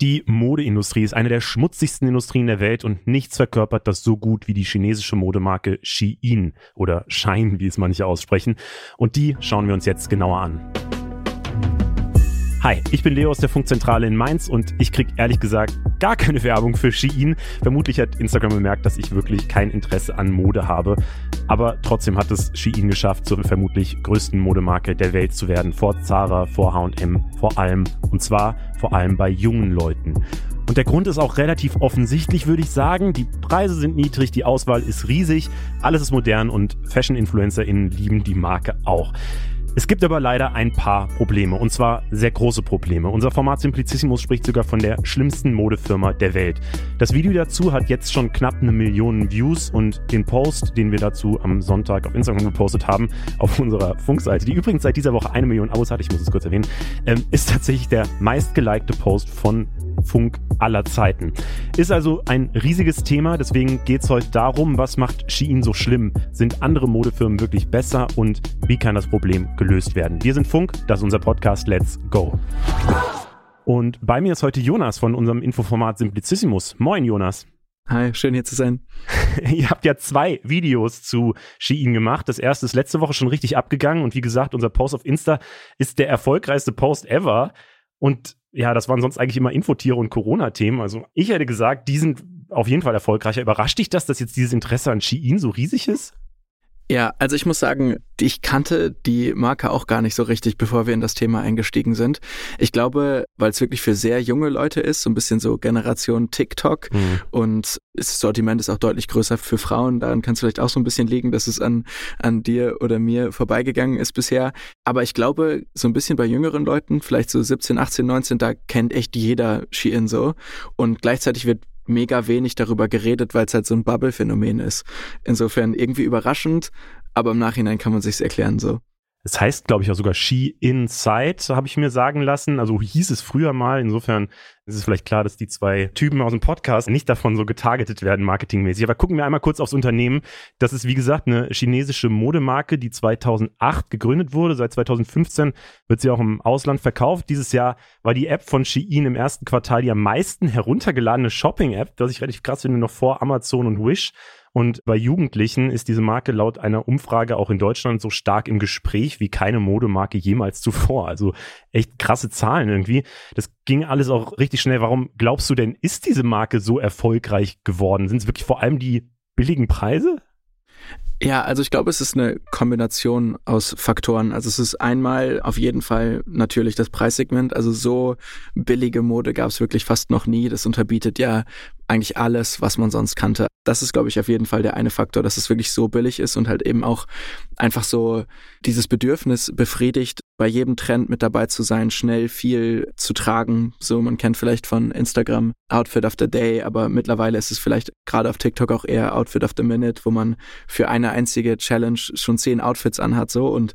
Die Modeindustrie ist eine der schmutzigsten Industrien der Welt und nichts verkörpert das so gut wie die chinesische Modemarke Shein oder Shine, wie es manche aussprechen. Und die schauen wir uns jetzt genauer an. Hi, ich bin Leo aus der Funkzentrale in Mainz und ich krieg ehrlich gesagt gar keine Werbung für Shein. Vermutlich hat Instagram bemerkt, dass ich wirklich kein Interesse an Mode habe. Aber trotzdem hat es Shein geschafft, zur vermutlich größten Modemarke der Welt zu werden. Vor Zara, vor H&M, vor allem. Und zwar vor allem bei jungen Leuten. Und der Grund ist auch relativ offensichtlich, würde ich sagen. Die Preise sind niedrig, die Auswahl ist riesig, alles ist modern und Fashion-InfluencerInnen lieben die Marke auch. Es gibt aber leider ein paar Probleme, und zwar sehr große Probleme. Unser Format Simplicissimus spricht sogar von der schlimmsten Modefirma der Welt. Das Video dazu hat jetzt schon knapp eine Million Views und den Post, den wir dazu am Sonntag auf Instagram gepostet haben, auf unserer Funkseite, die übrigens seit dieser Woche eine Million Abos hat, ich muss es kurz erwähnen, ähm, ist tatsächlich der meistgelikte Post von Funk aller Zeiten. Ist also ein riesiges Thema, deswegen geht es heute darum, was macht Shein so schlimm? Sind andere Modefirmen wirklich besser und wie kann das Problem gelöst werden? Wir sind Funk, das ist unser Podcast Let's Go. Und bei mir ist heute Jonas von unserem Infoformat Simplicissimus. Moin Jonas. Hi, schön hier zu sein. Ihr habt ja zwei Videos zu Shein gemacht. Das erste ist letzte Woche schon richtig abgegangen und wie gesagt, unser Post auf Insta ist der erfolgreichste Post ever. Und ja, das waren sonst eigentlich immer Infotiere und Corona-Themen. Also ich hätte gesagt, die sind auf jeden Fall erfolgreicher. Überrascht dich das, dass jetzt dieses Interesse an Shein so riesig ist? Ja, also ich muss sagen, ich kannte die Marke auch gar nicht so richtig, bevor wir in das Thema eingestiegen sind. Ich glaube, weil es wirklich für sehr junge Leute ist, so ein bisschen so Generation TikTok mhm. und das Sortiment ist auch deutlich größer für Frauen. Daran kann es vielleicht auch so ein bisschen liegen, dass es an, an dir oder mir vorbeigegangen ist bisher. Aber ich glaube, so ein bisschen bei jüngeren Leuten, vielleicht so 17, 18, 19, da kennt echt jeder Shein so. Und gleichzeitig wird mega wenig darüber geredet, weil es halt so ein Bubble-Phänomen ist. Insofern irgendwie überraschend, aber im Nachhinein kann man sich's erklären so. Es heißt, glaube ich, auch sogar She Inside, habe ich mir sagen lassen. Also hieß es früher mal. Insofern ist es vielleicht klar, dass die zwei Typen aus dem Podcast nicht davon so getargetet werden, marketingmäßig. Aber gucken wir einmal kurz aufs Unternehmen. Das ist, wie gesagt, eine chinesische Modemarke, die 2008 gegründet wurde. Seit 2015 wird sie auch im Ausland verkauft. Dieses Jahr war die App von Shein im ersten Quartal die am meisten heruntergeladene Shopping-App, was ich relativ krass finde, noch vor Amazon und Wish. Und bei Jugendlichen ist diese Marke laut einer Umfrage auch in Deutschland so stark im Gespräch wie keine Modemarke jemals zuvor. Also echt krasse Zahlen irgendwie. Das ging alles auch richtig schnell. Warum glaubst du denn, ist diese Marke so erfolgreich geworden? Sind es wirklich vor allem die billigen Preise? Ja, also ich glaube, es ist eine Kombination aus Faktoren. Also es ist einmal auf jeden Fall natürlich das Preissegment. Also so billige Mode gab es wirklich fast noch nie. Das unterbietet ja eigentlich alles, was man sonst kannte. Das ist, glaube ich, auf jeden Fall der eine Faktor, dass es wirklich so billig ist und halt eben auch einfach so dieses Bedürfnis befriedigt, bei jedem Trend mit dabei zu sein, schnell viel zu tragen. So, man kennt vielleicht von Instagram Outfit of the Day, aber mittlerweile ist es vielleicht gerade auf TikTok auch eher Outfit of the Minute, wo man für eine einzige Challenge schon zehn Outfits anhat, so. Und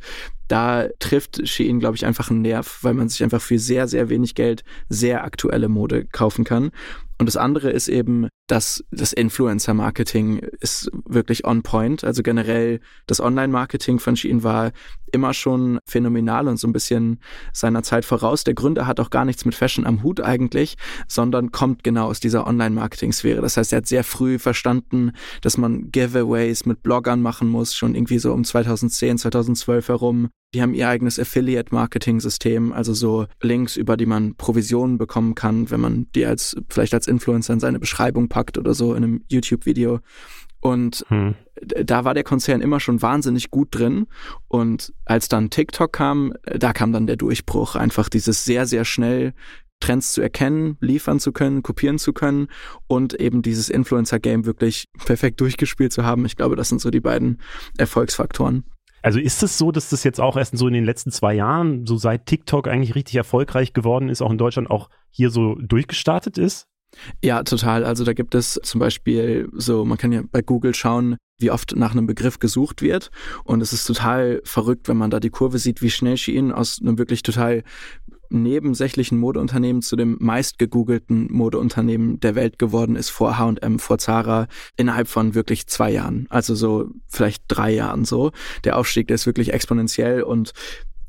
da trifft Shein, glaube ich, einfach einen Nerv, weil man sich einfach für sehr, sehr wenig Geld sehr aktuelle Mode kaufen kann. Und das andere ist eben, dass das Influencer-Marketing ist wirklich on point. Also generell das Online-Marketing von Shein war immer schon phänomenal und so ein bisschen seiner Zeit voraus. Der Gründer hat auch gar nichts mit Fashion am Hut eigentlich, sondern kommt genau aus dieser Online-Marketing-Sphäre. Das heißt, er hat sehr früh verstanden, dass man Giveaways mit Bloggern machen muss, schon irgendwie so um 2010, 2012 herum. Die haben ihr eigenes Affiliate-Marketing-System, also so Links, über die man Provisionen bekommen kann, wenn man die als vielleicht als Influencer in seine Beschreibung packt oder so in einem YouTube-Video. Und hm. da war der Konzern immer schon wahnsinnig gut drin. Und als dann TikTok kam, da kam dann der Durchbruch, einfach dieses sehr, sehr schnell Trends zu erkennen, liefern zu können, kopieren zu können und eben dieses Influencer-Game wirklich perfekt durchgespielt zu haben. Ich glaube, das sind so die beiden Erfolgsfaktoren. Also ist es so, dass das jetzt auch erst so in den letzten zwei Jahren, so seit TikTok eigentlich richtig erfolgreich geworden ist, auch in Deutschland auch hier so durchgestartet ist? Ja, total. Also da gibt es zum Beispiel so, man kann ja bei Google schauen, wie oft nach einem Begriff gesucht wird. Und es ist total verrückt, wenn man da die Kurve sieht, wie schnell Shein aus einem wirklich total nebensächlichen Modeunternehmen zu dem meistgegoogelten Modeunternehmen der Welt geworden ist vor H&M, vor Zara innerhalb von wirklich zwei Jahren. Also so vielleicht drei Jahren so. Der Aufstieg, der ist wirklich exponentiell und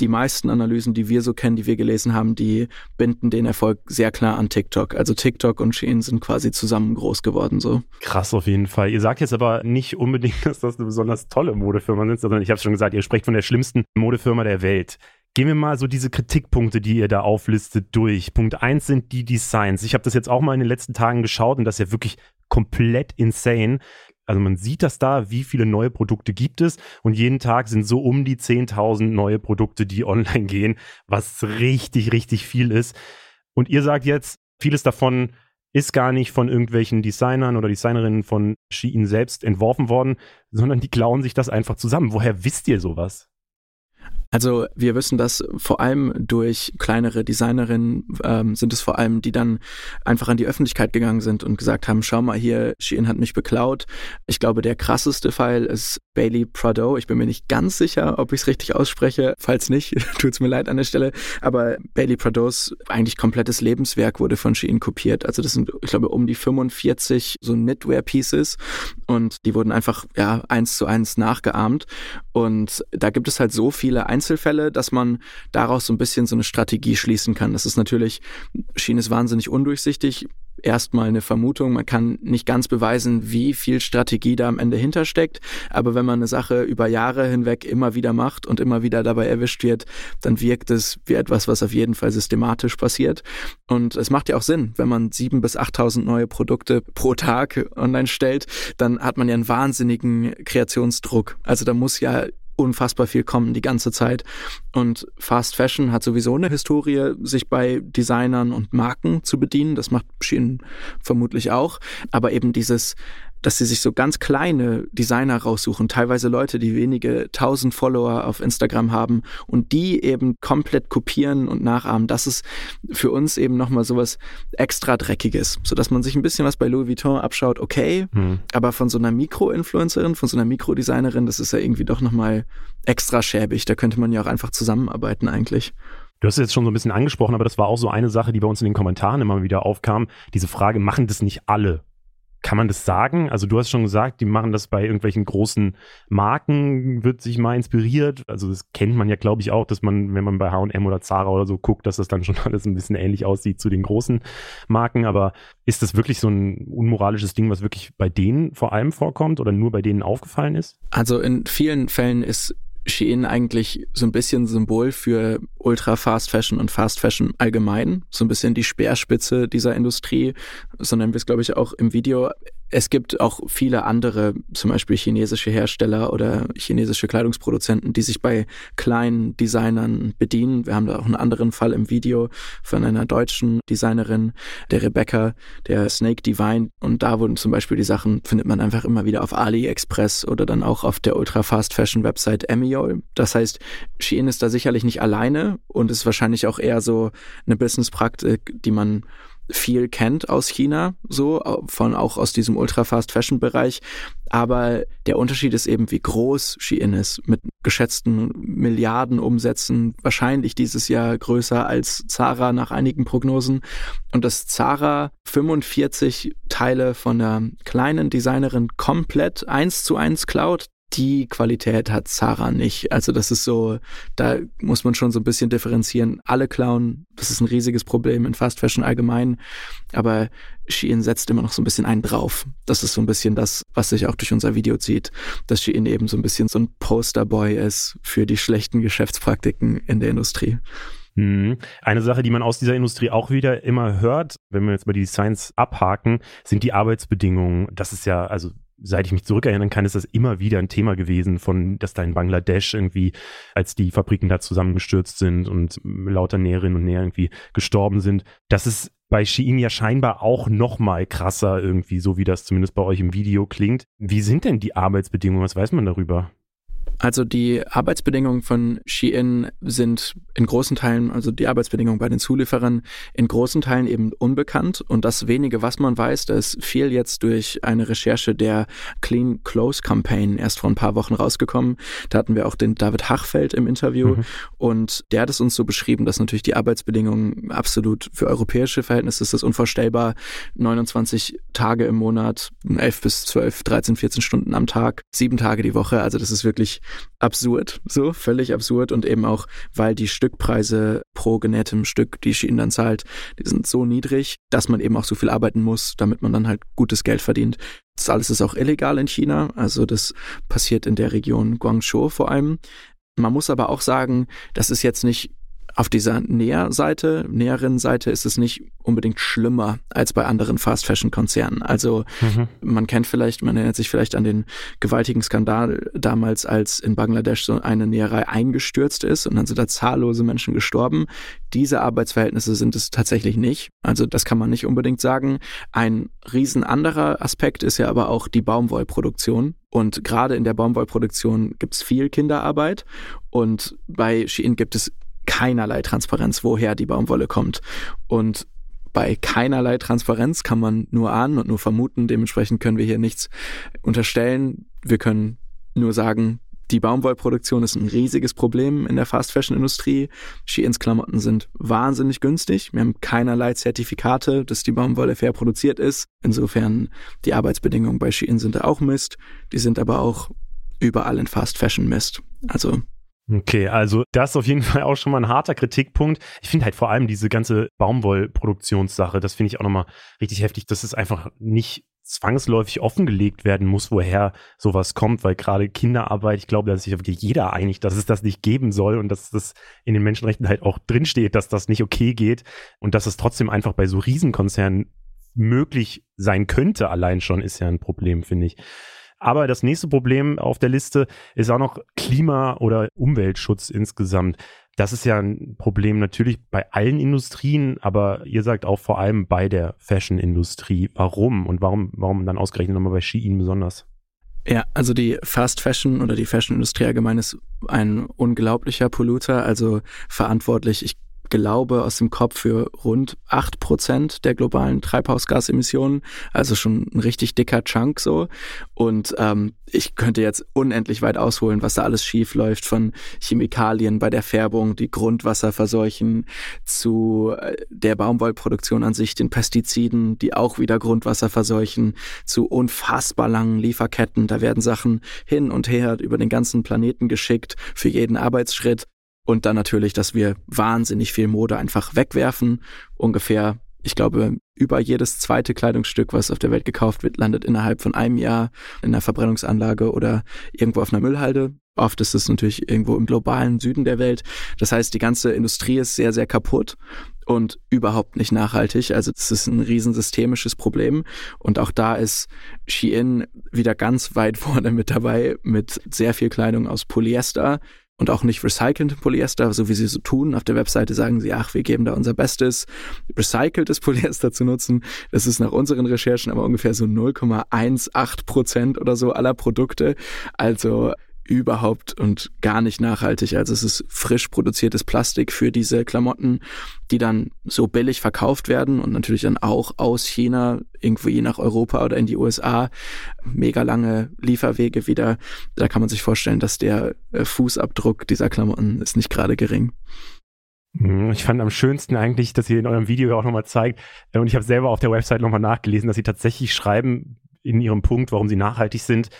die meisten Analysen, die wir so kennen, die wir gelesen haben, die binden den Erfolg sehr klar an TikTok. Also TikTok und Shein sind quasi zusammen groß geworden so. Krass auf jeden Fall. Ihr sagt jetzt aber nicht unbedingt, dass das eine besonders tolle Modefirma ist, sondern ich habe schon gesagt, ihr sprecht von der schlimmsten Modefirma der Welt. Gehen wir mal so diese Kritikpunkte, die ihr da auflistet, durch. Punkt eins sind die Designs. Ich habe das jetzt auch mal in den letzten Tagen geschaut und das ist ja wirklich komplett insane. Also man sieht das da, wie viele neue Produkte gibt es und jeden Tag sind so um die 10.000 neue Produkte, die online gehen, was richtig, richtig viel ist. Und ihr sagt jetzt, vieles davon ist gar nicht von irgendwelchen Designern oder Designerinnen von Shein selbst entworfen worden, sondern die klauen sich das einfach zusammen. Woher wisst ihr sowas? Also wir wissen das vor allem durch kleinere Designerinnen ähm, sind es vor allem, die dann einfach an die Öffentlichkeit gegangen sind und gesagt haben, schau mal hier, Shein hat mich beklaut. Ich glaube, der krasseste Fall ist Bailey Prado. Ich bin mir nicht ganz sicher, ob ich es richtig ausspreche. Falls nicht, tut's mir leid an der Stelle. Aber Bailey Prados eigentlich komplettes Lebenswerk wurde von Shein kopiert. Also das sind, ich glaube, um die 45 so Knitwear-Pieces und die wurden einfach ja eins zu eins nachgeahmt. Und da gibt es halt so viele Einzelfälle, dass man daraus so ein bisschen so eine Strategie schließen kann. Das ist natürlich, Schien ist wahnsinnig undurchsichtig. Erstmal eine Vermutung. Man kann nicht ganz beweisen, wie viel Strategie da am Ende hintersteckt. Aber wenn man eine Sache über Jahre hinweg immer wieder macht und immer wieder dabei erwischt wird, dann wirkt es wie etwas, was auf jeden Fall systematisch passiert. Und es macht ja auch Sinn, wenn man sieben bis achttausend neue Produkte pro Tag online stellt, dann hat man ja einen wahnsinnigen Kreationsdruck. Also da muss ja unfassbar viel kommen die ganze Zeit. Und Fast Fashion hat sowieso eine Historie, sich bei Designern und Marken zu bedienen. Das macht Shein vermutlich auch. Aber eben dieses dass sie sich so ganz kleine Designer raussuchen, teilweise Leute, die wenige tausend Follower auf Instagram haben und die eben komplett kopieren und nachahmen. Das ist für uns eben nochmal sowas extra Dreckiges, sodass man sich ein bisschen was bei Louis Vuitton abschaut, okay, mhm. aber von so einer Mikro-Influencerin, von so einer Mikrodesignerin, das ist ja irgendwie doch nochmal extra schäbig. Da könnte man ja auch einfach zusammenarbeiten eigentlich. Du hast es jetzt schon so ein bisschen angesprochen, aber das war auch so eine Sache, die bei uns in den Kommentaren immer wieder aufkam. Diese Frage, machen das nicht alle? Kann man das sagen? Also du hast schon gesagt, die machen das bei irgendwelchen großen Marken, wird sich mal inspiriert. Also das kennt man ja, glaube ich, auch, dass man, wenn man bei H&M oder Zara oder so guckt, dass das dann schon alles ein bisschen ähnlich aussieht zu den großen Marken. Aber ist das wirklich so ein unmoralisches Ding, was wirklich bei denen vor allem vorkommt oder nur bei denen aufgefallen ist? Also in vielen Fällen ist Shein eigentlich so ein bisschen Symbol für Ultra Fast Fashion und Fast Fashion allgemein, so ein bisschen die Speerspitze dieser Industrie, sondern wir es glaube ich auch im Video es gibt auch viele andere, zum Beispiel chinesische Hersteller oder chinesische Kleidungsproduzenten, die sich bei kleinen Designern bedienen. Wir haben da auch einen anderen Fall im Video von einer deutschen Designerin, der Rebecca, der Snake Divine. Und da wurden zum Beispiel die Sachen, findet man einfach immer wieder auf AliExpress oder dann auch auf der Ultra Fast Fashion Website Emiol. Das heißt, Shein ist da sicherlich nicht alleine und ist wahrscheinlich auch eher so eine Businesspraktik, die man viel kennt aus China, so von auch aus diesem Ultra-Fast Fashion-Bereich. Aber der Unterschied ist eben, wie groß Shein ist, mit geschätzten Milliarden Umsätzen, wahrscheinlich dieses Jahr größer als Zara nach einigen Prognosen. Und dass Zara 45 Teile von einer kleinen Designerin komplett eins zu eins klaut, die Qualität hat Zara nicht. Also das ist so, da muss man schon so ein bisschen differenzieren. Alle klauen, das ist ein riesiges Problem in Fast Fashion allgemein, aber Shein setzt immer noch so ein bisschen einen drauf. Das ist so ein bisschen das, was sich auch durch unser Video zieht, dass Shein eben so ein bisschen so ein Posterboy ist für die schlechten Geschäftspraktiken in der Industrie. Mhm. Eine Sache, die man aus dieser Industrie auch wieder immer hört, wenn wir jetzt mal die Designs abhaken, sind die Arbeitsbedingungen. Das ist ja, also seit ich mich zurückerinnern kann, ist das immer wieder ein Thema gewesen, von, dass da in Bangladesch irgendwie, als die Fabriken da zusammengestürzt sind und lauter Näherinnen und Näher irgendwie gestorben sind. Das ist bei Shein ja scheinbar auch noch mal krasser irgendwie, so wie das zumindest bei euch im Video klingt. Wie sind denn die Arbeitsbedingungen? Was weiß man darüber? Also die Arbeitsbedingungen von Shein sind in großen Teilen, also die Arbeitsbedingungen bei den Zulieferern in großen Teilen eben unbekannt und das wenige, was man weiß, das fiel jetzt durch eine Recherche der Clean Clothes Campaign erst vor ein paar Wochen rausgekommen. Da hatten wir auch den David Hachfeld im Interview mhm. und der hat es uns so beschrieben, dass natürlich die Arbeitsbedingungen absolut für europäische Verhältnisse ist das unvorstellbar. 29 Tage im Monat, 11 bis 12, 13, 14 Stunden am Tag, sieben Tage die Woche. Also das ist wirklich absurd, so völlig absurd und eben auch, weil die Stückpreise pro genähtem Stück, die Shein dann zahlt, die sind so niedrig, dass man eben auch so viel arbeiten muss, damit man dann halt gutes Geld verdient. Das alles ist auch illegal in China, also das passiert in der Region Guangzhou vor allem. Man muss aber auch sagen, das ist jetzt nicht auf dieser Näherseite, näheren Seite ist es nicht unbedingt schlimmer als bei anderen Fast Fashion Konzernen. Also mhm. man kennt vielleicht, man erinnert sich vielleicht an den gewaltigen Skandal damals, als in Bangladesch so eine Näherei eingestürzt ist und dann sind da zahllose Menschen gestorben. Diese Arbeitsverhältnisse sind es tatsächlich nicht. Also das kann man nicht unbedingt sagen. Ein riesen anderer Aspekt ist ja aber auch die Baumwollproduktion. Und gerade in der Baumwollproduktion gibt es viel Kinderarbeit und bei Shein gibt es keinerlei Transparenz, woher die Baumwolle kommt. Und bei keinerlei Transparenz kann man nur ahnen und nur vermuten. Dementsprechend können wir hier nichts unterstellen. Wir können nur sagen, die Baumwollproduktion ist ein riesiges Problem in der Fast Fashion Industrie. Sheins Klamotten sind wahnsinnig günstig. Wir haben keinerlei Zertifikate, dass die Baumwolle fair produziert ist. Insofern die Arbeitsbedingungen bei Shein sind da auch Mist. Die sind aber auch überall in Fast Fashion Mist. Also Okay, also das ist auf jeden Fall auch schon mal ein harter Kritikpunkt. Ich finde halt vor allem diese ganze Baumwollproduktionssache, das finde ich auch nochmal richtig heftig, dass es einfach nicht zwangsläufig offengelegt werden muss, woher sowas kommt, weil gerade Kinderarbeit, ich glaube, da ist sich wirklich jeder einig, dass es das nicht geben soll und dass das in den Menschenrechten halt auch drinsteht, dass das nicht okay geht und dass es trotzdem einfach bei so Riesenkonzernen möglich sein könnte, allein schon, ist ja ein Problem, finde ich. Aber das nächste Problem auf der Liste ist auch noch Klima- oder Umweltschutz insgesamt. Das ist ja ein Problem natürlich bei allen Industrien, aber ihr sagt auch vor allem bei der Fashion-Industrie. Warum und warum, warum dann ausgerechnet nochmal bei Shein besonders? Ja, also die Fast Fashion oder die Fashion-Industrie allgemein ist ein unglaublicher Polluter, also verantwortlich. Ich glaube, aus dem Kopf für rund acht Prozent der globalen Treibhausgasemissionen. Also schon ein richtig dicker Chunk so. Und ähm, ich könnte jetzt unendlich weit ausholen, was da alles schief läuft, von Chemikalien bei der Färbung, die Grundwasser verseuchen, zu äh, der Baumwollproduktion an sich, den Pestiziden, die auch wieder Grundwasser verseuchen, zu unfassbar langen Lieferketten. Da werden Sachen hin und her über den ganzen Planeten geschickt für jeden Arbeitsschritt. Und dann natürlich, dass wir wahnsinnig viel Mode einfach wegwerfen. Ungefähr, ich glaube, über jedes zweite Kleidungsstück, was auf der Welt gekauft wird, landet innerhalb von einem Jahr in einer Verbrennungsanlage oder irgendwo auf einer Müllhalde. Oft ist es natürlich irgendwo im globalen Süden der Welt. Das heißt, die ganze Industrie ist sehr, sehr kaputt und überhaupt nicht nachhaltig. Also das ist ein riesensystemisches Problem. Und auch da ist Shein wieder ganz weit vorne mit dabei mit sehr viel Kleidung aus Polyester, und auch nicht recyceltem Polyester, so wie sie so tun. Auf der Webseite sagen sie, ach, wir geben da unser Bestes, recyceltes Polyester zu nutzen. Das ist nach unseren Recherchen aber ungefähr so 0,18 Prozent oder so aller Produkte. Also überhaupt und gar nicht nachhaltig. Also es ist frisch produziertes Plastik für diese Klamotten, die dann so billig verkauft werden und natürlich dann auch aus China irgendwie nach Europa oder in die USA. Mega lange Lieferwege wieder. Da kann man sich vorstellen, dass der äh, Fußabdruck dieser Klamotten ist nicht gerade gering. Mhm, ich fand am schönsten eigentlich, dass ihr in eurem Video auch nochmal zeigt, äh, und ich habe selber auf der Website nochmal nachgelesen, dass sie tatsächlich schreiben in ihrem Punkt, warum sie nachhaltig sind,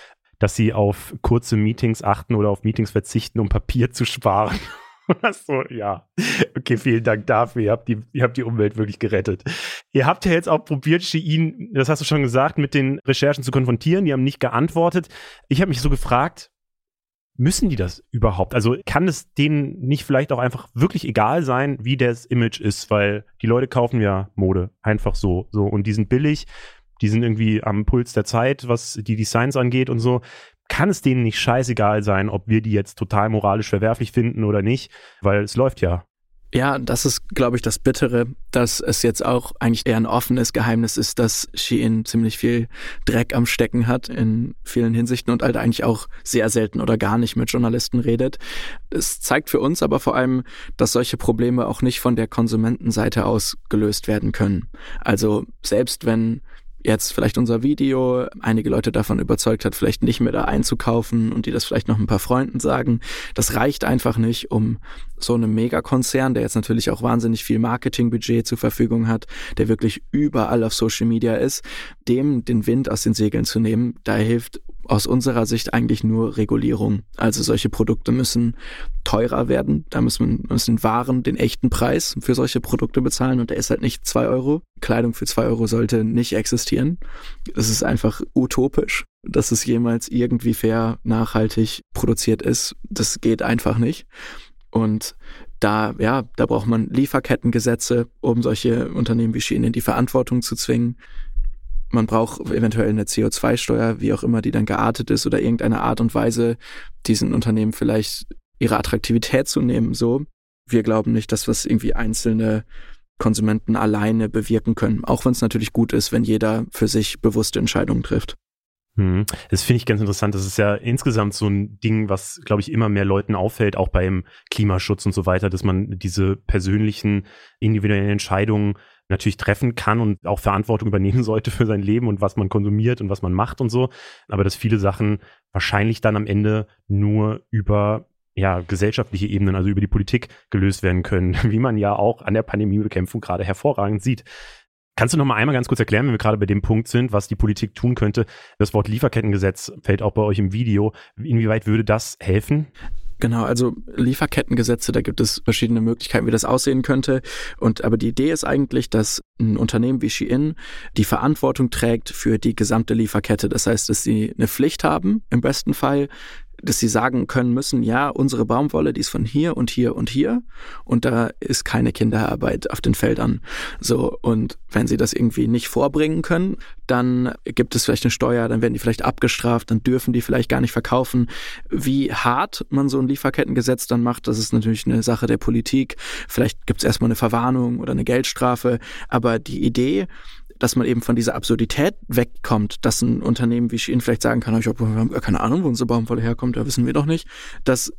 dass sie auf kurze Meetings achten oder auf Meetings verzichten, um Papier zu sparen. so, ja. Okay, vielen Dank dafür. Ihr habt, die, ihr habt die Umwelt wirklich gerettet. Ihr habt ja jetzt auch probiert, Shein, das hast du schon gesagt, mit den Recherchen zu konfrontieren. Die haben nicht geantwortet. Ich habe mich so gefragt, müssen die das überhaupt? Also kann es denen nicht vielleicht auch einfach wirklich egal sein, wie das Image ist, weil die Leute kaufen ja Mode einfach so, so und die sind billig die sind irgendwie am Puls der Zeit, was die Designs angeht und so. Kann es denen nicht scheißegal sein, ob wir die jetzt total moralisch verwerflich finden oder nicht, weil es läuft ja. Ja, das ist, glaube ich, das Bittere, dass es jetzt auch eigentlich eher ein offenes Geheimnis ist, dass Shein ziemlich viel Dreck am Stecken hat in vielen Hinsichten und halt eigentlich auch sehr selten oder gar nicht mit Journalisten redet. Es zeigt für uns aber vor allem, dass solche Probleme auch nicht von der Konsumentenseite aus gelöst werden können. Also selbst wenn jetzt vielleicht unser Video einige Leute davon überzeugt hat, vielleicht nicht mehr da einzukaufen und die das vielleicht noch ein paar Freunden sagen. Das reicht einfach nicht, um so einem Megakonzern, der jetzt natürlich auch wahnsinnig viel Marketingbudget zur Verfügung hat, der wirklich überall auf Social Media ist, dem den Wind aus den Segeln zu nehmen. Da hilft aus unserer Sicht eigentlich nur Regulierung. Also solche Produkte müssen teurer werden. Da müssen, müssen Waren den echten Preis für solche Produkte bezahlen und der ist halt nicht zwei Euro. Kleidung für zwei Euro sollte nicht existieren. Das ist einfach utopisch, dass es jemals irgendwie fair, nachhaltig produziert ist. Das geht einfach nicht. Und da, ja, da braucht man Lieferkettengesetze, um solche Unternehmen wie Shein in die Verantwortung zu zwingen. Man braucht eventuell eine CO2-Steuer, wie auch immer die dann geartet ist oder irgendeine Art und Weise, diesen Unternehmen vielleicht ihre Attraktivität zu nehmen, so. Wir glauben nicht, dass was irgendwie einzelne Konsumenten alleine bewirken können, auch wenn es natürlich gut ist, wenn jeder für sich bewusste Entscheidungen trifft. Hm. Das finde ich ganz interessant. Das ist ja insgesamt so ein Ding, was, glaube ich, immer mehr Leuten auffällt, auch beim Klimaschutz und so weiter, dass man diese persönlichen, individuellen Entscheidungen natürlich treffen kann und auch Verantwortung übernehmen sollte für sein Leben und was man konsumiert und was man macht und so. Aber dass viele Sachen wahrscheinlich dann am Ende nur über ja, gesellschaftliche Ebenen, also über die Politik gelöst werden können, wie man ja auch an der Pandemiebekämpfung gerade hervorragend sieht. Kannst du noch mal einmal ganz kurz erklären, wenn wir gerade bei dem Punkt sind, was die Politik tun könnte? Das Wort Lieferkettengesetz fällt auch bei euch im Video. Inwieweit würde das helfen? Genau, also Lieferkettengesetze, da gibt es verschiedene Möglichkeiten, wie das aussehen könnte. Und aber die Idee ist eigentlich, dass ein Unternehmen wie Shein die Verantwortung trägt für die gesamte Lieferkette. Das heißt, dass sie eine Pflicht haben, im besten Fall, dass sie sagen können müssen, ja, unsere Baumwolle, die ist von hier und hier und hier und da ist keine Kinderarbeit auf den Feldern. So, und wenn sie das irgendwie nicht vorbringen können, dann gibt es vielleicht eine Steuer, dann werden die vielleicht abgestraft, dann dürfen die vielleicht gar nicht verkaufen. Wie hart man so ein Lieferkettengesetz dann macht, das ist natürlich eine Sache der Politik. Vielleicht gibt es erstmal eine Verwarnung oder eine Geldstrafe, aber die Idee, dass man eben von dieser Absurdität wegkommt, dass ein Unternehmen wie Shein vielleicht sagen kann, ich hab, wir haben gar keine Ahnung, wo unsere Baumwolle herkommt, da wissen wir doch nicht, dass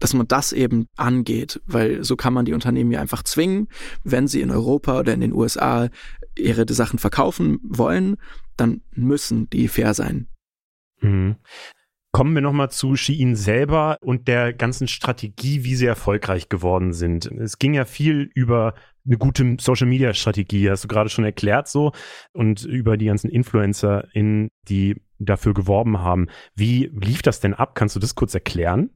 dass man das eben angeht, weil so kann man die Unternehmen ja einfach zwingen, wenn sie in Europa oder in den USA ihre Sachen verkaufen wollen, dann müssen die fair sein. Mhm. Kommen wir nochmal zu Shein selber und der ganzen Strategie, wie sie erfolgreich geworden sind. Es ging ja viel über eine gute Social Media Strategie, hast du gerade schon erklärt so und über die ganzen Influencer in die dafür geworben haben. Wie lief das denn ab? Kannst du das kurz erklären?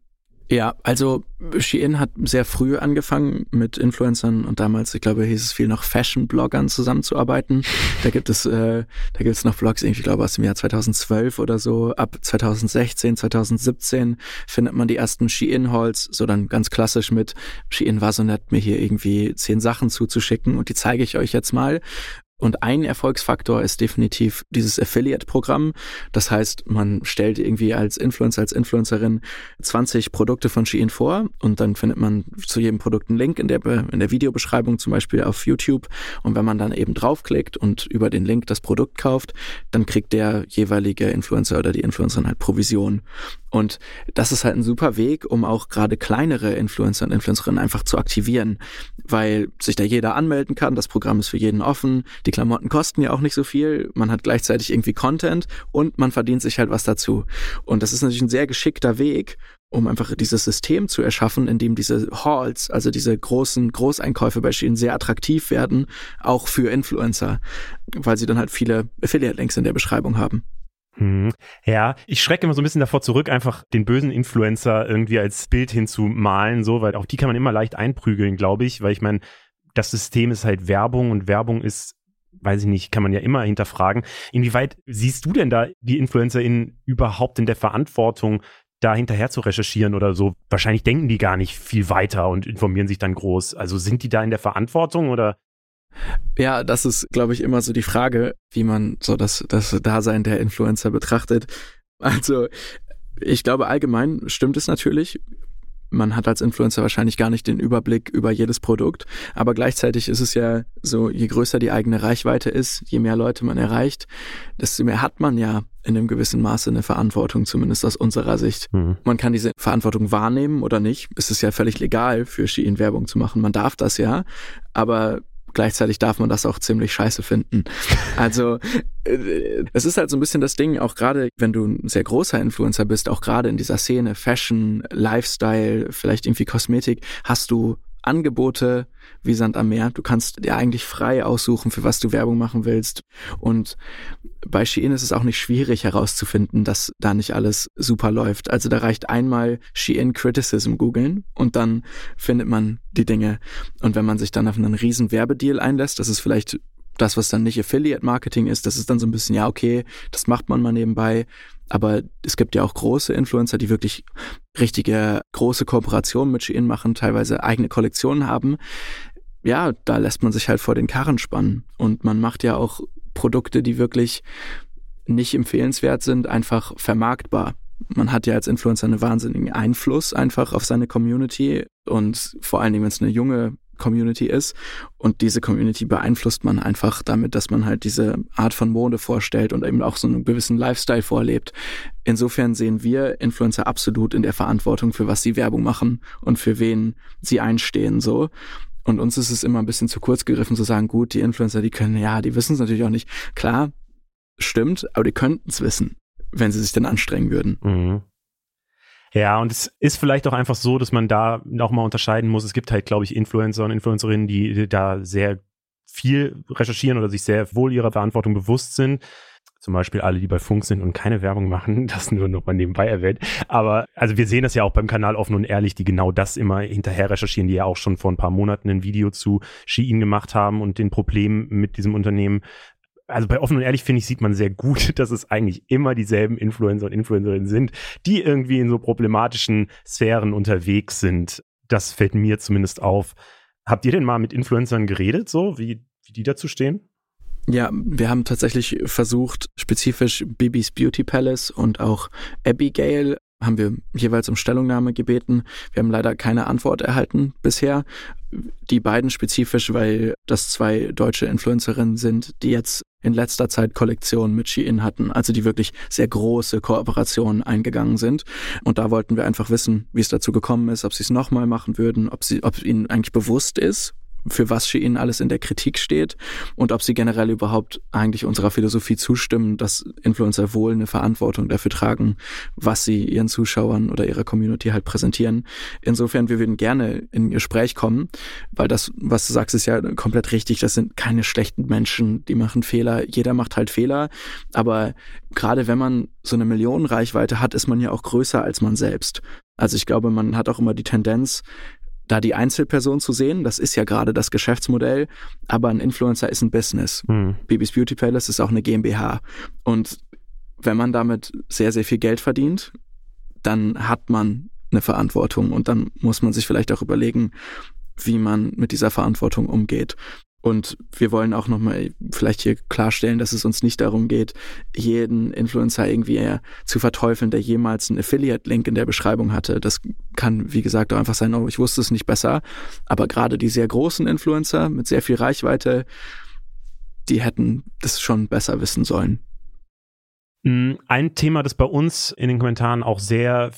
Ja, also Shein hat sehr früh angefangen mit Influencern und damals, ich glaube, hieß es viel noch Fashion-Bloggern zusammenzuarbeiten. Da gibt es, äh, da gibt es noch Blogs, ich glaube aus dem Jahr 2012 oder so. Ab 2016, 2017 findet man die ersten Shein-Halls, so dann ganz klassisch mit Shein war so nett, mir hier irgendwie zehn Sachen zuzuschicken und die zeige ich euch jetzt mal. Und ein Erfolgsfaktor ist definitiv dieses Affiliate-Programm. Das heißt, man stellt irgendwie als Influencer, als Influencerin 20 Produkte von Shein vor und dann findet man zu jedem Produkt einen Link in der, in der Videobeschreibung, zum Beispiel auf YouTube. Und wenn man dann eben draufklickt und über den Link das Produkt kauft, dann kriegt der jeweilige Influencer oder die Influencerin halt Provision. Und das ist halt ein super Weg, um auch gerade kleinere Influencer und Influencerinnen einfach zu aktivieren, weil sich da jeder anmelden kann. Das Programm ist für jeden offen. Die Klamotten kosten ja auch nicht so viel. Man hat gleichzeitig irgendwie Content und man verdient sich halt was dazu. Und das ist natürlich ein sehr geschickter Weg, um einfach dieses System zu erschaffen, in dem diese Halls, also diese großen Großeinkäufe bei Shein sehr attraktiv werden, auch für Influencer, weil sie dann halt viele Affiliate-Links in der Beschreibung haben. Hm. Ja, ich schrecke immer so ein bisschen davor zurück, einfach den bösen Influencer irgendwie als Bild hinzumalen, so, weil auch die kann man immer leicht einprügeln, glaube ich, weil ich meine, das System ist halt Werbung und Werbung ist, weiß ich nicht, kann man ja immer hinterfragen. Inwieweit siehst du denn da die InfluencerInnen überhaupt in der Verantwortung, da hinterher zu recherchieren oder so? Wahrscheinlich denken die gar nicht viel weiter und informieren sich dann groß. Also sind die da in der Verantwortung oder ja, das ist, glaube ich, immer so die Frage, wie man so das, das Dasein der Influencer betrachtet. Also, ich glaube, allgemein stimmt es natürlich. Man hat als Influencer wahrscheinlich gar nicht den Überblick über jedes Produkt, aber gleichzeitig ist es ja so, je größer die eigene Reichweite ist, je mehr Leute man erreicht, desto mehr hat man ja in einem gewissen Maße eine Verantwortung, zumindest aus unserer Sicht. Mhm. Man kann diese Verantwortung wahrnehmen oder nicht. Es ist ja völlig legal, für Shein Werbung zu machen. Man darf das ja, aber gleichzeitig darf man das auch ziemlich scheiße finden. Also äh, es ist halt so ein bisschen das Ding, auch gerade wenn du ein sehr großer Influencer bist, auch gerade in dieser Szene Fashion, Lifestyle, vielleicht irgendwie Kosmetik, hast du Angebote wie Sand am Meer. Du kannst dir eigentlich frei aussuchen, für was du Werbung machen willst. Und bei Shein ist es auch nicht schwierig herauszufinden, dass da nicht alles super läuft. Also da reicht einmal Shein Criticism googeln und dann findet man die Dinge. Und wenn man sich dann auf einen riesen Werbedeal einlässt, das ist vielleicht das, was dann nicht Affiliate Marketing ist, das ist dann so ein bisschen, ja, okay, das macht man mal nebenbei. Aber es gibt ja auch große Influencer, die wirklich richtige große Kooperationen mit Shein machen, teilweise eigene Kollektionen haben. Ja, da lässt man sich halt vor den Karren spannen. Und man macht ja auch Produkte, die wirklich nicht empfehlenswert sind, einfach vermarktbar. Man hat ja als Influencer einen wahnsinnigen Einfluss einfach auf seine Community und vor allen Dingen, wenn es eine junge Community ist. Und diese Community beeinflusst man einfach damit, dass man halt diese Art von Mode vorstellt und eben auch so einen gewissen Lifestyle vorlebt. Insofern sehen wir Influencer absolut in der Verantwortung, für was sie Werbung machen und für wen sie einstehen, so. Und uns ist es immer ein bisschen zu kurz gegriffen zu sagen, gut, die Influencer, die können, ja, die wissen es natürlich auch nicht. Klar, stimmt, aber die könnten es wissen, wenn sie sich dann anstrengen würden. Mhm. Ja, und es ist vielleicht auch einfach so, dass man da nochmal unterscheiden muss. Es gibt halt, glaube ich, Influencer und Influencerinnen, die da sehr viel recherchieren oder sich sehr wohl ihrer Verantwortung bewusst sind. Zum Beispiel alle, die bei Funk sind und keine Werbung machen, das nur noch mal nebenbei erwähnt. Aber also wir sehen das ja auch beim Kanal Offen und Ehrlich, die genau das immer hinterher recherchieren, die ja auch schon vor ein paar Monaten ein Video zu Shein gemacht haben und den Problemen mit diesem Unternehmen also bei offen und ehrlich finde ich, sieht man sehr gut, dass es eigentlich immer dieselben Influencer und Influencerinnen sind, die irgendwie in so problematischen Sphären unterwegs sind. Das fällt mir zumindest auf. Habt ihr denn mal mit Influencern geredet, so wie, wie die dazu stehen? Ja, wir haben tatsächlich versucht, spezifisch Bibis Beauty Palace und auch Abigail haben wir jeweils um Stellungnahme gebeten. Wir haben leider keine Antwort erhalten bisher. Die beiden spezifisch, weil das zwei deutsche Influencerinnen sind, die jetzt in letzter Zeit Kollektionen mit Shein hatten, also die wirklich sehr große Kooperationen eingegangen sind. Und da wollten wir einfach wissen, wie es dazu gekommen ist, ob sie es nochmal machen würden, ob sie, ob ihnen eigentlich bewusst ist, für was Shein alles in der Kritik steht und ob sie generell überhaupt eigentlich unserer Philosophie zustimmen, dass Influencer wohl eine Verantwortung dafür tragen, was sie ihren Zuschauern oder ihrer Community halt präsentieren. Insofern, wir würden gerne in Gespräch kommen, weil das, was du sagst, ist ja komplett richtig. Das sind keine schlechten Menschen, die machen Fehler. Jeder macht halt Fehler. Aber gerade wenn man so eine Millionenreichweite hat, ist man ja auch größer als man selbst. Also ich glaube, man hat auch immer die Tendenz, da die Einzelperson zu sehen. Das ist ja gerade das Geschäftsmodell, aber ein Influencer ist ein Business. Mhm. Bibis Beauty Palace ist auch eine GmbH. Und wenn man damit sehr, sehr viel Geld verdient, dann hat man eine Verantwortung und dann muss man sich vielleicht auch überlegen, wie man mit dieser Verantwortung umgeht. Und wir wollen auch nochmal vielleicht hier klarstellen, dass es uns nicht darum geht, jeden Influencer irgendwie zu verteufeln, der jemals einen Affiliate-Link in der Beschreibung hatte. Das kann, wie gesagt, auch einfach sein, oh, ich wusste es nicht besser. Aber gerade die sehr großen Influencer mit sehr viel Reichweite, die hätten das schon besser wissen sollen. Mm, ein Thema, das bei uns in den Kommentaren auch sehr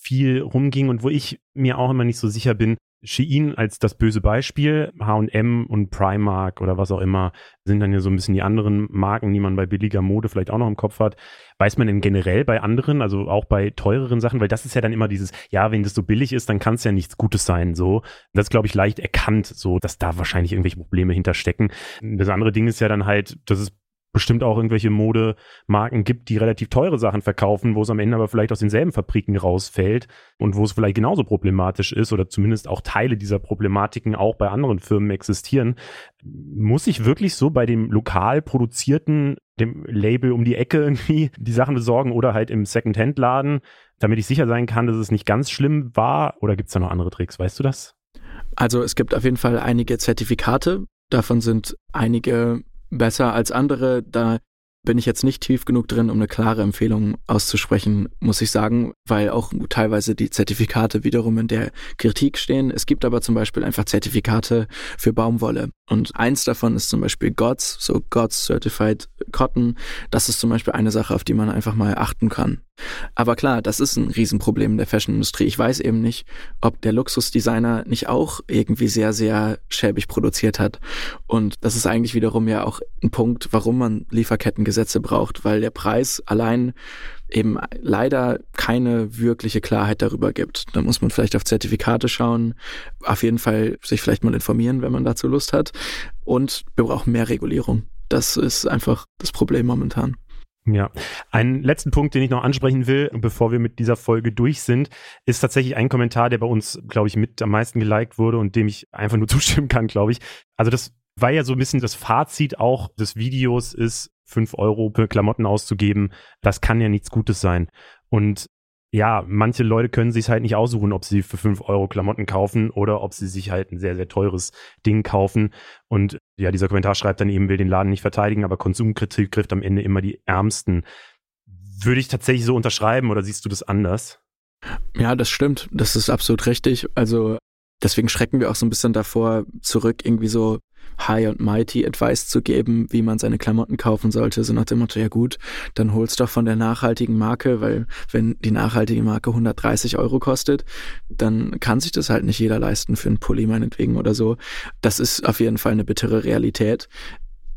viel rumging und wo ich mir auch immer nicht so sicher bin, Shein als das böse Beispiel, H&M und Primark oder was auch immer sind dann ja so ein bisschen die anderen Marken, die man bei billiger Mode vielleicht auch noch im Kopf hat. Weiß man denn generell bei anderen, also auch bei teureren Sachen, weil das ist ja dann immer dieses, ja, wenn das so billig ist, dann kann es ja nichts Gutes sein, so. Das ist, glaube ich, leicht erkannt, so, dass da wahrscheinlich irgendwelche Probleme hinterstecken. Das andere Ding ist ja dann halt, dass es bestimmt auch irgendwelche Modemarken gibt, die relativ teure Sachen verkaufen, wo es am Ende aber vielleicht aus denselben Fabriken rausfällt und wo es vielleicht genauso problematisch ist oder zumindest auch Teile dieser Problematiken auch bei anderen Firmen existieren. Muss ich wirklich so bei dem lokal produzierten, dem Label um die Ecke irgendwie die Sachen besorgen oder halt im Second-Hand-Laden, damit ich sicher sein kann, dass es nicht ganz schlimm war? Oder gibt es da noch andere Tricks? Weißt du das? Also es gibt auf jeden Fall einige Zertifikate. Davon sind einige besser als andere. Da bin ich jetzt nicht tief genug drin, um eine klare Empfehlung auszusprechen, muss ich sagen, weil auch teilweise die Zertifikate wiederum in der Kritik stehen. Es gibt aber zum Beispiel einfach Zertifikate für Baumwolle. Und eins davon ist zum Beispiel GOTS, so GOTS Certified Cotton. Das ist zum Beispiel eine Sache, auf die man einfach mal achten kann. Aber klar, das ist ein Riesenproblem der Fashionindustrie. Ich weiß eben nicht, ob der Luxusdesigner nicht auch irgendwie sehr, sehr schäbig produziert hat. Und das ist eigentlich wiederum ja auch ein Punkt, warum man Lieferketten Gesetze braucht, weil der Preis allein eben leider keine wirkliche Klarheit darüber gibt. Da muss man vielleicht auf Zertifikate schauen, auf jeden Fall sich vielleicht mal informieren, wenn man dazu Lust hat. Und wir brauchen mehr Regulierung. Das ist einfach das Problem momentan. Ja, einen letzten Punkt, den ich noch ansprechen will, bevor wir mit dieser Folge durch sind, ist tatsächlich ein Kommentar, der bei uns, glaube ich, mit am meisten geliked wurde und dem ich einfach nur zustimmen kann, glaube ich. Also das war ja so ein bisschen das Fazit auch des Videos ist, fünf Euro für Klamotten auszugeben, das kann ja nichts Gutes sein. Und ja, manche Leute können sich halt nicht aussuchen, ob sie für fünf Euro Klamotten kaufen oder ob sie sich halt ein sehr, sehr teures Ding kaufen. Und ja, dieser Kommentar schreibt dann eben, will den Laden nicht verteidigen, aber Konsumkritik trifft am Ende immer die Ärmsten. Würde ich tatsächlich so unterschreiben oder siehst du das anders? Ja, das stimmt. Das ist absolut richtig. Also deswegen schrecken wir auch so ein bisschen davor zurück, irgendwie so High und Mighty Advice zu geben, wie man seine Klamotten kaufen sollte, so nach dem Motto, ja gut, dann hol's doch von der nachhaltigen Marke, weil wenn die nachhaltige Marke 130 Euro kostet, dann kann sich das halt nicht jeder leisten für einen Pulli meinetwegen oder so. Das ist auf jeden Fall eine bittere Realität.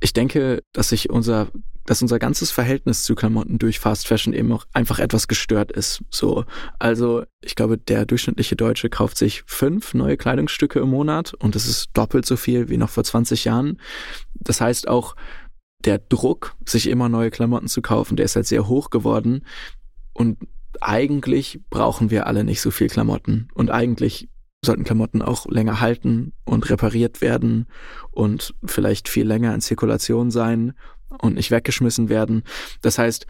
Ich denke, dass sich unser dass unser ganzes Verhältnis zu Klamotten durch Fast Fashion eben auch einfach etwas gestört ist. So, also ich glaube, der durchschnittliche Deutsche kauft sich fünf neue Kleidungsstücke im Monat und das ist doppelt so viel wie noch vor 20 Jahren. Das heißt auch, der Druck, sich immer neue Klamotten zu kaufen, der ist halt sehr hoch geworden und eigentlich brauchen wir alle nicht so viel Klamotten und eigentlich sollten Klamotten auch länger halten und repariert werden und vielleicht viel länger in Zirkulation sein und nicht weggeschmissen werden. Das heißt,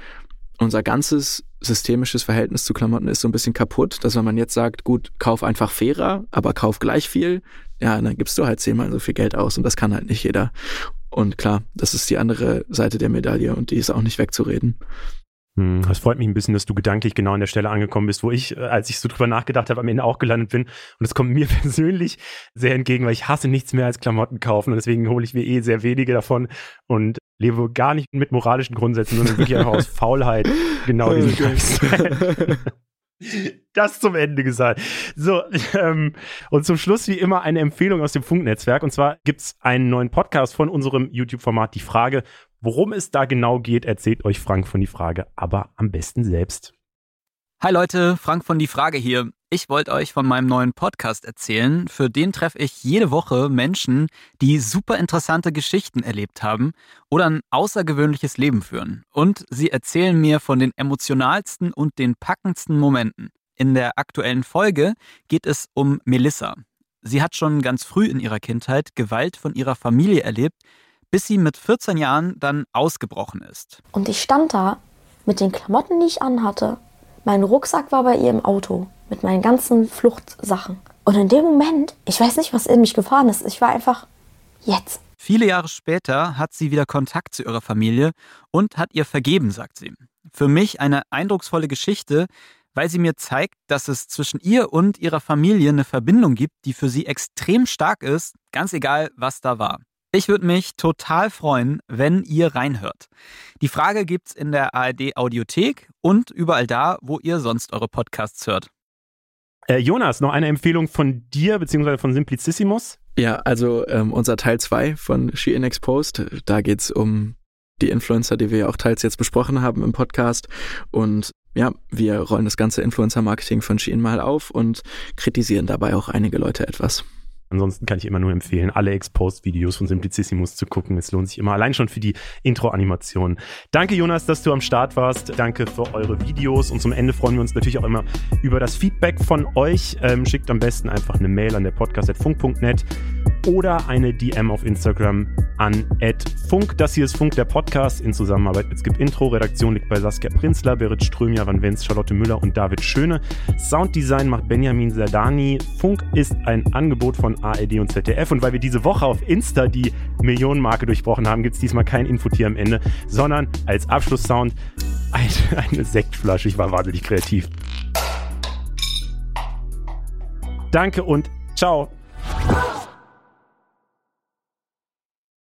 unser ganzes systemisches Verhältnis zu Klamotten ist so ein bisschen kaputt, dass wenn man jetzt sagt, gut, kauf einfach fairer, aber kauf gleich viel, ja, dann gibst du halt zehnmal so viel Geld aus und das kann halt nicht jeder. Und klar, das ist die andere Seite der Medaille und die ist auch nicht wegzureden. Hm, das freut mich ein bisschen, dass du gedanklich genau an der Stelle angekommen bist, wo ich, äh, als ich so drüber nachgedacht habe, am Ende auch gelandet bin. Und es kommt mir persönlich sehr entgegen, weil ich hasse nichts mehr als Klamotten kaufen und deswegen hole ich mir eh sehr wenige davon und lebe gar nicht mit moralischen Grundsätzen, sondern wirklich einfach aus Faulheit genau diesen Lifestyle. Das zum Ende gesagt. So, ähm, und zum Schluss wie immer eine Empfehlung aus dem Funknetzwerk. Und zwar gibt es einen neuen Podcast von unserem YouTube-Format Die Frage. Worum es da genau geht, erzählt euch Frank von Die Frage, aber am besten selbst. Hi Leute, Frank von Die Frage hier. Ich wollte euch von meinem neuen Podcast erzählen. Für den treffe ich jede Woche Menschen, die super interessante Geschichten erlebt haben oder ein außergewöhnliches Leben führen. Und sie erzählen mir von den emotionalsten und den packendsten Momenten. In der aktuellen Folge geht es um Melissa. Sie hat schon ganz früh in ihrer Kindheit Gewalt von ihrer Familie erlebt, bis sie mit 14 Jahren dann ausgebrochen ist. Und ich stand da mit den Klamotten, die ich anhatte. Mein Rucksack war bei ihr im Auto mit meinen ganzen Fluchtsachen. Und in dem Moment, ich weiß nicht, was in mich gefahren ist, ich war einfach jetzt. Viele Jahre später hat sie wieder Kontakt zu ihrer Familie und hat ihr vergeben, sagt sie. Für mich eine eindrucksvolle Geschichte, weil sie mir zeigt, dass es zwischen ihr und ihrer Familie eine Verbindung gibt, die für sie extrem stark ist, ganz egal, was da war. Ich würde mich total freuen, wenn ihr reinhört. Die Frage gibt's in der ARD Audiothek und überall da, wo ihr sonst eure Podcasts hört. Äh, Jonas, noch eine Empfehlung von dir bzw. von Simplicissimus? Ja, also ähm, unser Teil 2 von Shein Exposed, da geht's um die Influencer, die wir ja auch teils jetzt besprochen haben im Podcast. Und ja, wir rollen das ganze Influencer-Marketing von Shein mal auf und kritisieren dabei auch einige Leute etwas. Ansonsten kann ich immer nur empfehlen, alle Exposed-Videos von Simplicissimus zu gucken. Es lohnt sich immer allein schon für die Intro-Animation. Danke, Jonas, dass du am Start warst. Danke für eure Videos. Und zum Ende freuen wir uns natürlich auch immer über das Feedback von euch. Ähm, schickt am besten einfach eine Mail an der podcast.funk.net oder eine DM auf Instagram an Funk. Das hier ist Funk, der Podcast in Zusammenarbeit mit Skip Intro. Redaktion liegt bei Saskia Prinzler, Berit Ström, Javan Wenz, Charlotte Müller und David Schöne. Sounddesign macht Benjamin Serdani. Funk ist ein Angebot von ARD und ZDF. Und weil wir diese Woche auf Insta die Millionenmarke durchbrochen haben, gibt es diesmal kein Infotier am Ende, sondern als Abschlusssound eine, eine Sektflasche. Ich war wahnsinnig kreativ. Danke und ciao.